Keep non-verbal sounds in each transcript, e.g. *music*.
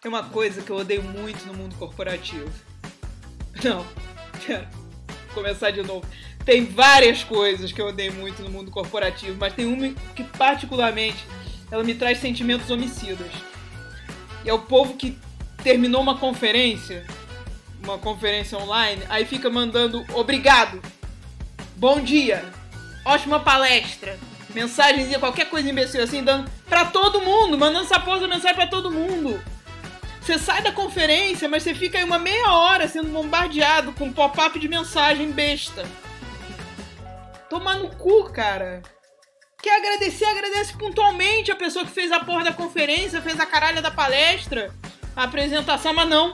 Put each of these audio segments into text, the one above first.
Tem uma coisa que eu odeio muito no mundo corporativo. *laughs* Não, pera. Vou começar de novo. Tem várias coisas que eu odeio muito no mundo corporativo, mas tem uma que particularmente ela me traz sentimentos homicidas. E é o povo que terminou uma conferência, uma conferência online, aí fica mandando obrigado, bom dia, ótima palestra, mensagenzinha, qualquer coisa imbecil assim, dando pra todo mundo, mandando essa porra mensagem pra todo mundo. Você sai da conferência, mas você fica aí uma meia hora sendo bombardeado com pop-up de mensagem besta. Tomar no cu, cara. Quer agradecer, agradece pontualmente a pessoa que fez a porra da conferência, fez a caralha da palestra, a apresentação, mas não.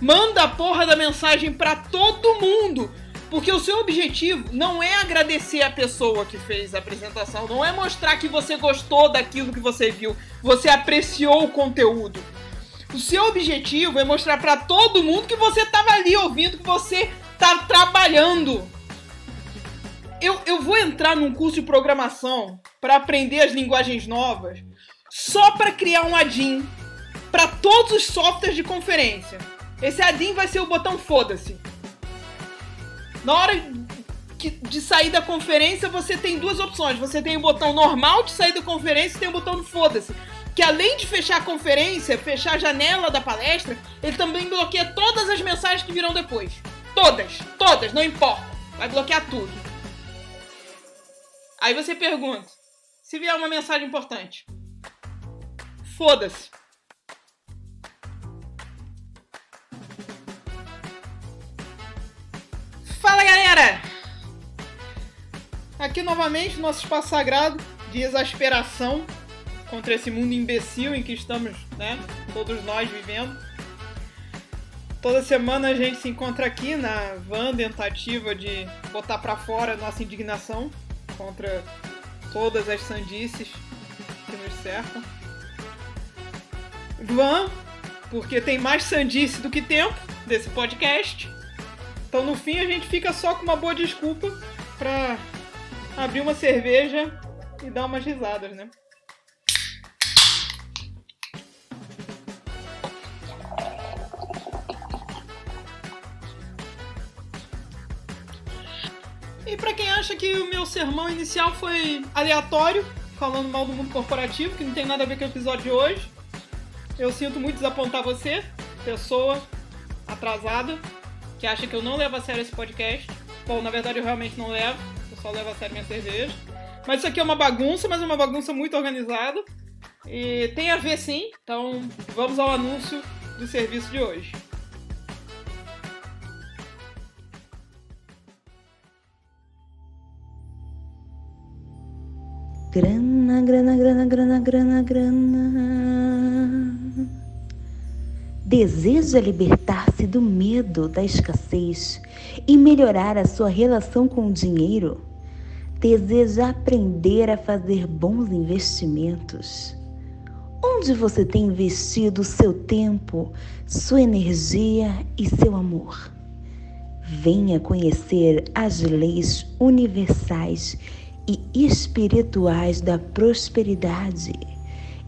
Manda a porra da mensagem para todo mundo. Porque o seu objetivo não é agradecer a pessoa que fez a apresentação, não é mostrar que você gostou daquilo que você viu, você apreciou o conteúdo. O seu objetivo é mostrar para todo mundo que você estava ali ouvindo, que você tá trabalhando. Eu, eu vou entrar num curso de programação para aprender as linguagens novas só para criar um ADIN para todos os softwares de conferência. Esse ADIN vai ser o botão foda-se. Na hora de sair da conferência, você tem duas opções. Você tem o botão normal de sair da conferência e tem o botão foda-se que além de fechar a conferência, fechar a janela da palestra, ele também bloqueia todas as mensagens que virão depois. Todas, todas, não importa. Vai bloquear tudo. Aí você pergunta: se vier uma mensagem importante, foda-se. Fala galera! Aqui novamente nosso espaço sagrado de exasperação contra esse mundo imbecil em que estamos, né? Todos nós vivendo. Toda semana a gente se encontra aqui na van tentativa de botar para fora nossa indignação contra todas as sandices que nos cercam. Van, porque tem mais sandice do que tempo desse podcast. Então no fim a gente fica só com uma boa desculpa para abrir uma cerveja e dar umas risadas, né? Acha que o meu sermão inicial foi aleatório, falando mal do mundo corporativo, que não tem nada a ver com o episódio de hoje, eu sinto muito desapontar você, pessoa atrasada, que acha que eu não levo a sério esse podcast. Bom, na verdade eu realmente não levo, eu só levo a sério minha cerveja. Mas isso aqui é uma bagunça, mas é uma bagunça muito organizada. E tem a ver sim, então vamos ao anúncio do serviço de hoje. Grana, grana, grana, grana, grana, grana. Deseja libertar-se do medo da escassez e melhorar a sua relação com o dinheiro? Deseja aprender a fazer bons investimentos? Onde você tem investido seu tempo, sua energia e seu amor? Venha conhecer as leis universais e espirituais da prosperidade,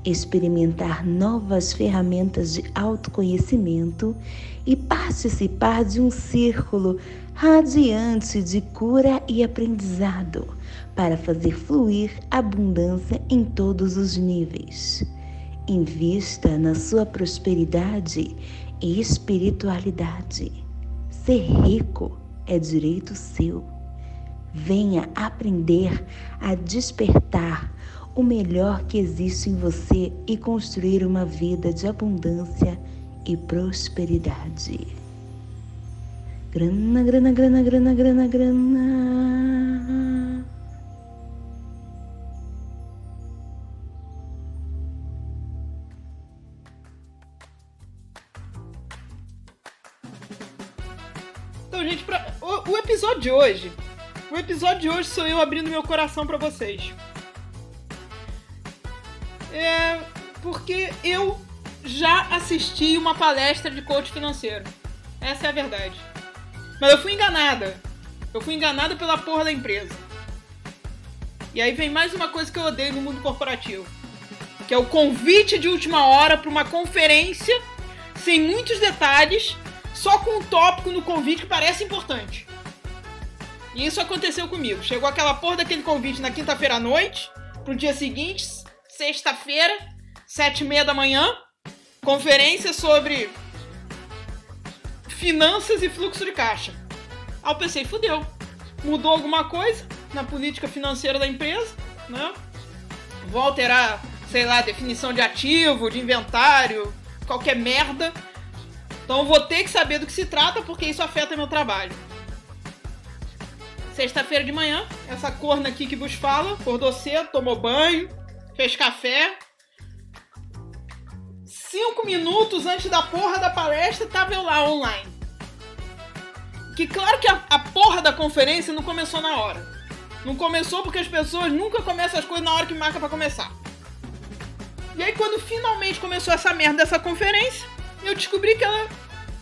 experimentar novas ferramentas de autoconhecimento e participar de um círculo radiante de cura e aprendizado para fazer fluir abundância em todos os níveis. Invista na sua prosperidade e espiritualidade. Ser rico é direito seu. Venha aprender a despertar o melhor que existe em você e construir uma vida de abundância e prosperidade. Grana, grana, grana, grana, grana, grana. Então, gente, pra... o, o episódio de hoje o episódio de hoje sou eu abrindo meu coração para vocês. É porque eu já assisti uma palestra de coach financeiro. Essa é a verdade. Mas eu fui enganada. Eu fui enganada pela porra da empresa. E aí vem mais uma coisa que eu odeio no mundo corporativo. Que é o convite de última hora para uma conferência sem muitos detalhes, só com um tópico no convite que parece importante. E isso aconteceu comigo. Chegou aquela porra daquele convite na quinta-feira à noite, pro dia seguinte, sexta-feira, sete e meia da manhã, conferência sobre finanças e fluxo de caixa. Aí eu pensei, fudeu. Mudou alguma coisa na política financeira da empresa, né? Vou alterar, sei lá, definição de ativo, de inventário, qualquer merda. Então vou ter que saber do que se trata porque isso afeta meu trabalho. Sexta-feira de manhã, essa corna aqui que vos fala, acordou cedo, tomou banho, fez café. Cinco minutos antes da porra da palestra, tava eu lá online. Que claro que a, a porra da conferência não começou na hora. Não começou porque as pessoas nunca começam as coisas na hora que marca para começar. E aí, quando finalmente começou essa merda dessa conferência, eu descobri que ela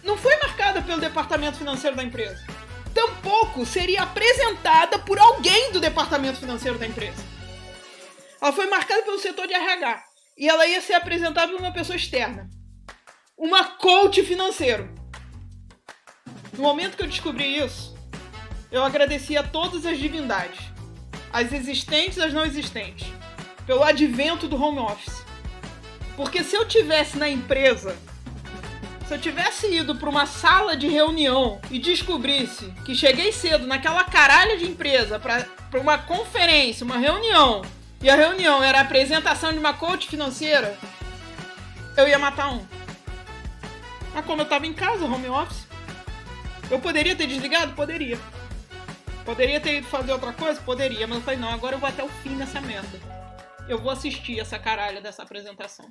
não foi marcada pelo departamento financeiro da empresa. Tampouco seria apresentada por alguém do departamento financeiro da empresa. Ela foi marcada pelo setor de RH. E ela ia ser apresentada por uma pessoa externa. Uma coach financeiro. No momento que eu descobri isso, eu agradeci a todas as divindades, as existentes e as não existentes, pelo advento do home office. Porque se eu tivesse na empresa, se eu tivesse ido para uma sala de reunião e descobrisse que cheguei cedo naquela caralha de empresa para uma conferência, uma reunião, e a reunião era a apresentação de uma coach financeira, eu ia matar um. Mas como eu tava em casa, home office, eu poderia ter desligado? Poderia. Poderia ter ido fazer outra coisa? Poderia, mas eu falei, não, agora eu vou até o fim nessa merda eu vou assistir essa caralha dessa apresentação.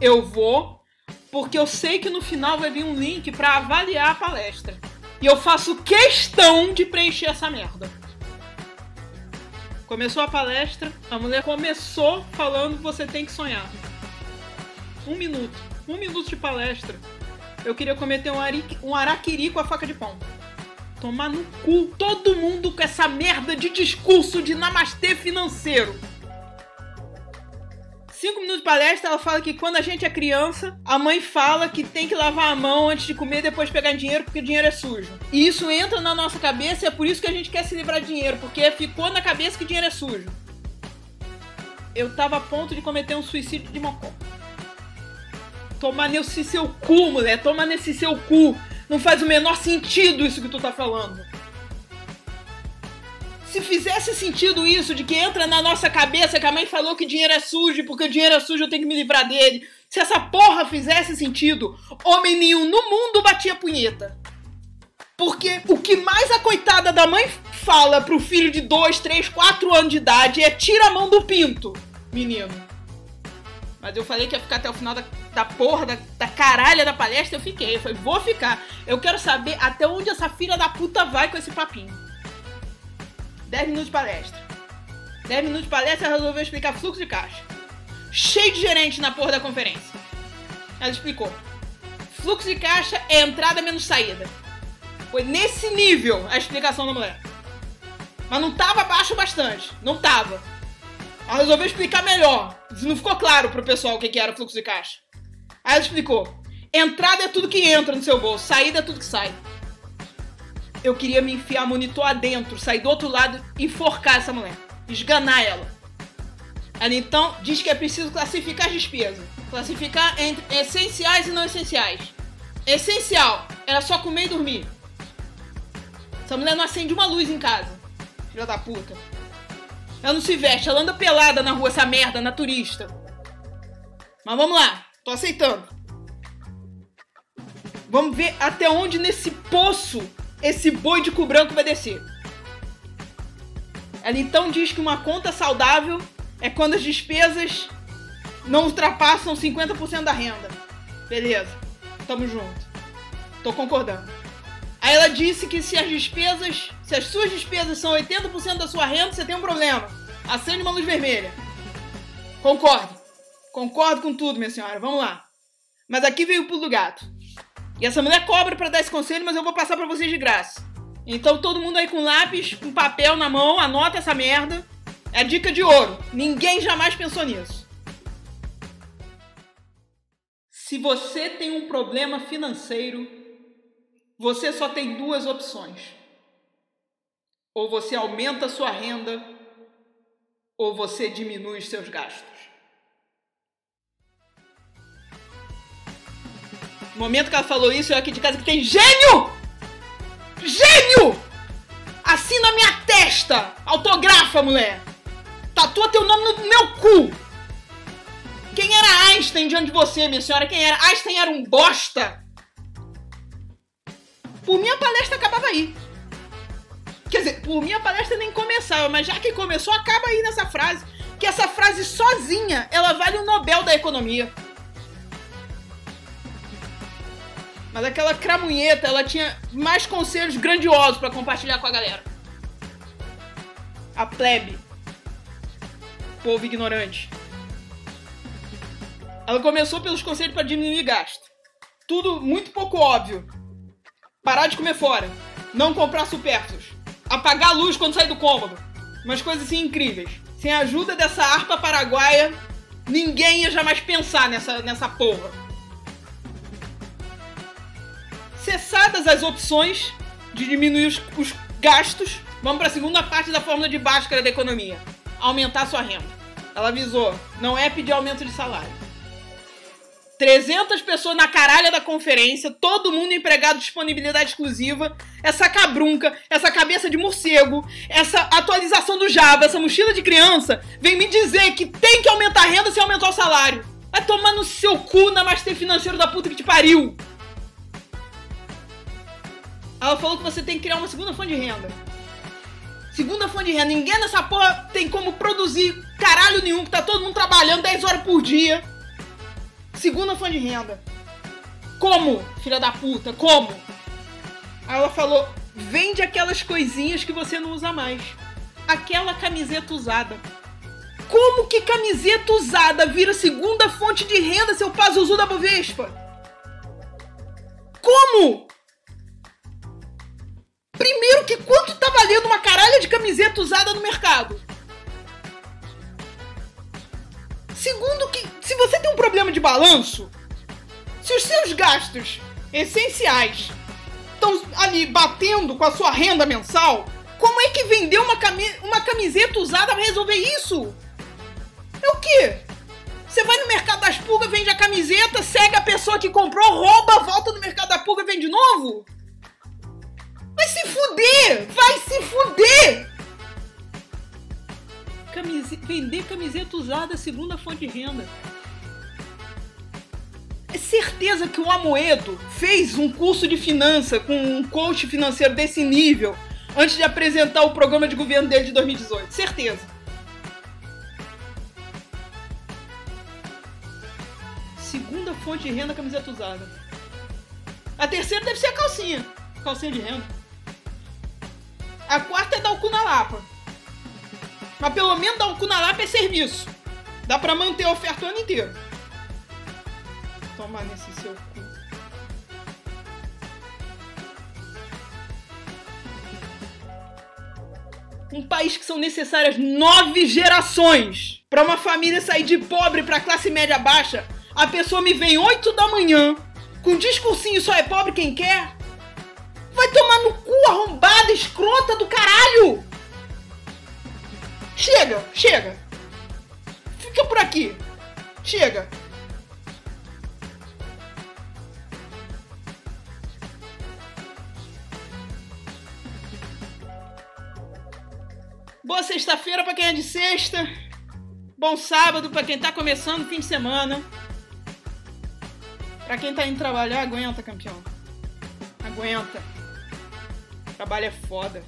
Eu vou, porque eu sei que no final vai vir um link para avaliar a palestra. E eu faço questão de preencher essa merda. Começou a palestra, a mulher começou falando você tem que sonhar. Um minuto. Um minuto de palestra. Eu queria cometer um, ari, um araquiri com a faca de pão. Tomar no cu todo mundo com essa merda de discurso de namastê financeiro. Cinco minutos de palestra, ela fala que quando a gente é criança, a mãe fala que tem que lavar a mão antes de comer e depois pegar dinheiro porque dinheiro é sujo. E isso entra na nossa cabeça e é por isso que a gente quer se livrar de dinheiro, porque ficou na cabeça que dinheiro é sujo. Eu tava a ponto de cometer um suicídio de mocó. Toma nesse seu cu, mulher, toma nesse seu cu. Não faz o menor sentido isso que tu tá falando se fizesse sentido isso, de que entra na nossa cabeça que a mãe falou que dinheiro é sujo, porque o dinheiro é sujo eu tenho que me livrar dele. Se essa porra fizesse sentido, homem nenhum no mundo batia punheta. Porque o que mais a coitada da mãe fala pro filho de 2, 3, 4 anos de idade é tira a mão do pinto, menino. Mas eu falei que ia ficar até o final da, da porra, da, da caralha da palestra, eu fiquei. Eu falei, vou ficar. Eu quero saber até onde essa filha da puta vai com esse papinho. 10 minutos de palestra. 10 minutos de palestra, ela resolveu explicar fluxo de caixa. Cheio de gerente na porra da conferência. Ela explicou. Fluxo de caixa é entrada menos saída. Foi nesse nível a explicação da mulher. Mas não tava baixo bastante. Não tava. Ela resolveu explicar melhor. Não ficou claro pro pessoal o que era fluxo de caixa. Aí ela explicou. Entrada é tudo que entra no seu bolso, saída é tudo que sai eu queria me enfiar monitor adentro, sair do outro lado e enforcar essa mulher. Esganar ela. Ela então diz que é preciso classificar as despesas. Classificar entre essenciais e não essenciais. Essencial era só comer e dormir. Essa mulher não acende uma luz em casa. Filha da puta. Ela não se veste, ela anda pelada na rua, essa merda, na turista. Mas vamos lá, tô aceitando. Vamos ver até onde nesse poço esse boi de cu branco vai descer. Ela então diz que uma conta saudável é quando as despesas não ultrapassam 50% da renda. Beleza, tamo junto. Tô concordando. Aí ela disse que se as despesas, se as suas despesas são 80% da sua renda, você tem um problema. Acende uma luz vermelha. Concordo. Concordo com tudo, minha senhora. Vamos lá. Mas aqui veio o pulo do gato. E essa mulher cobra para dar esse conselho, mas eu vou passar para vocês de graça. Então todo mundo aí com lápis, com papel na mão, anota essa merda. É dica de ouro. Ninguém jamais pensou nisso. Se você tem um problema financeiro, você só tem duas opções. Ou você aumenta sua renda, ou você diminui os seus gastos. No momento que ela falou isso, eu aqui de casa que tem gênio! Gênio! Assina minha testa! Autografa, mulher! Tatua teu nome no meu cu! Quem era Einstein diante de você, minha senhora? Quem era? Einstein era um bosta! Por minha palestra acabava aí. Quer dizer, por minha palestra nem começava, mas já que começou, acaba aí nessa frase. Que essa frase sozinha, ela vale o Nobel da Economia. Mas aquela cramunheta, ela tinha mais conselhos grandiosos para compartilhar com a galera. A plebe. Povo ignorante. Ela começou pelos conselhos para diminuir gasto. Tudo muito pouco óbvio. Parar de comer fora. Não comprar supérfluos. Apagar a luz quando sair do cômodo. Umas coisas assim incríveis. Sem a ajuda dessa harpa paraguaia, ninguém ia jamais pensar nessa, nessa porra cessadas as opções de diminuir os, os gastos, vamos para a segunda parte da fórmula de Bhaskara da economia: aumentar sua renda. Ela avisou, não é pedir aumento de salário. 300 pessoas na caralha da conferência, todo mundo empregado disponibilidade exclusiva, essa cabrunca, essa cabeça de morcego, essa atualização do Java, essa mochila de criança, vem me dizer que tem que aumentar a renda sem aumentar o salário. Vai tomar no seu cu na master financeiro da puta que te pariu. Ela falou que você tem que criar uma segunda fonte de renda. Segunda fonte de renda. Ninguém nessa porra tem como produzir caralho nenhum, que tá todo mundo trabalhando 10 horas por dia. Segunda fonte de renda. Como, filha da puta? Como? Aí ela falou: vende aquelas coisinhas que você não usa mais. Aquela camiseta usada. Como que camiseta usada vira segunda fonte de renda, seu Pazuzu da Bovespa? Como? Que quanto tá valendo uma caralha de camiseta usada no mercado? Segundo que se você tem um problema de balanço, se os seus gastos essenciais estão ali batendo com a sua renda mensal, como é que vender uma, cami uma camiseta usada vai resolver isso? É o quê? Você vai no mercado das pulgas, vende a camiseta, segue a pessoa que comprou, rouba, volta no mercado da pulga e vende de novo? Vai se fuder! Vai se fuder! Camise... Vender camiseta usada é segunda fonte de renda. É certeza que o Amoedo fez um curso de finança com um coach financeiro desse nível antes de apresentar o programa de governo dele de 2018. Certeza. Segunda fonte de renda, camiseta usada. A terceira deve ser a calcinha. Calcinha de renda. A quarta é dar o cu na lapa. Mas pelo menos dar o cu na lapa é serviço. Dá pra manter a oferta o ano inteiro. Toma nesse seu cu. Um país que são necessárias nove gerações para uma família sair de pobre para classe média baixa. A pessoa me vem 8 da manhã com discursinho só é pobre quem quer. Vai tomar no cu, arrombada, escrota do caralho! Chega, chega! Fica por aqui! Chega! Boa sexta-feira para quem é de sexta. Bom sábado para quem tá começando o fim de semana. Para quem tá indo trabalhar, aguenta, campeão. Aguenta. Trabalho é foda.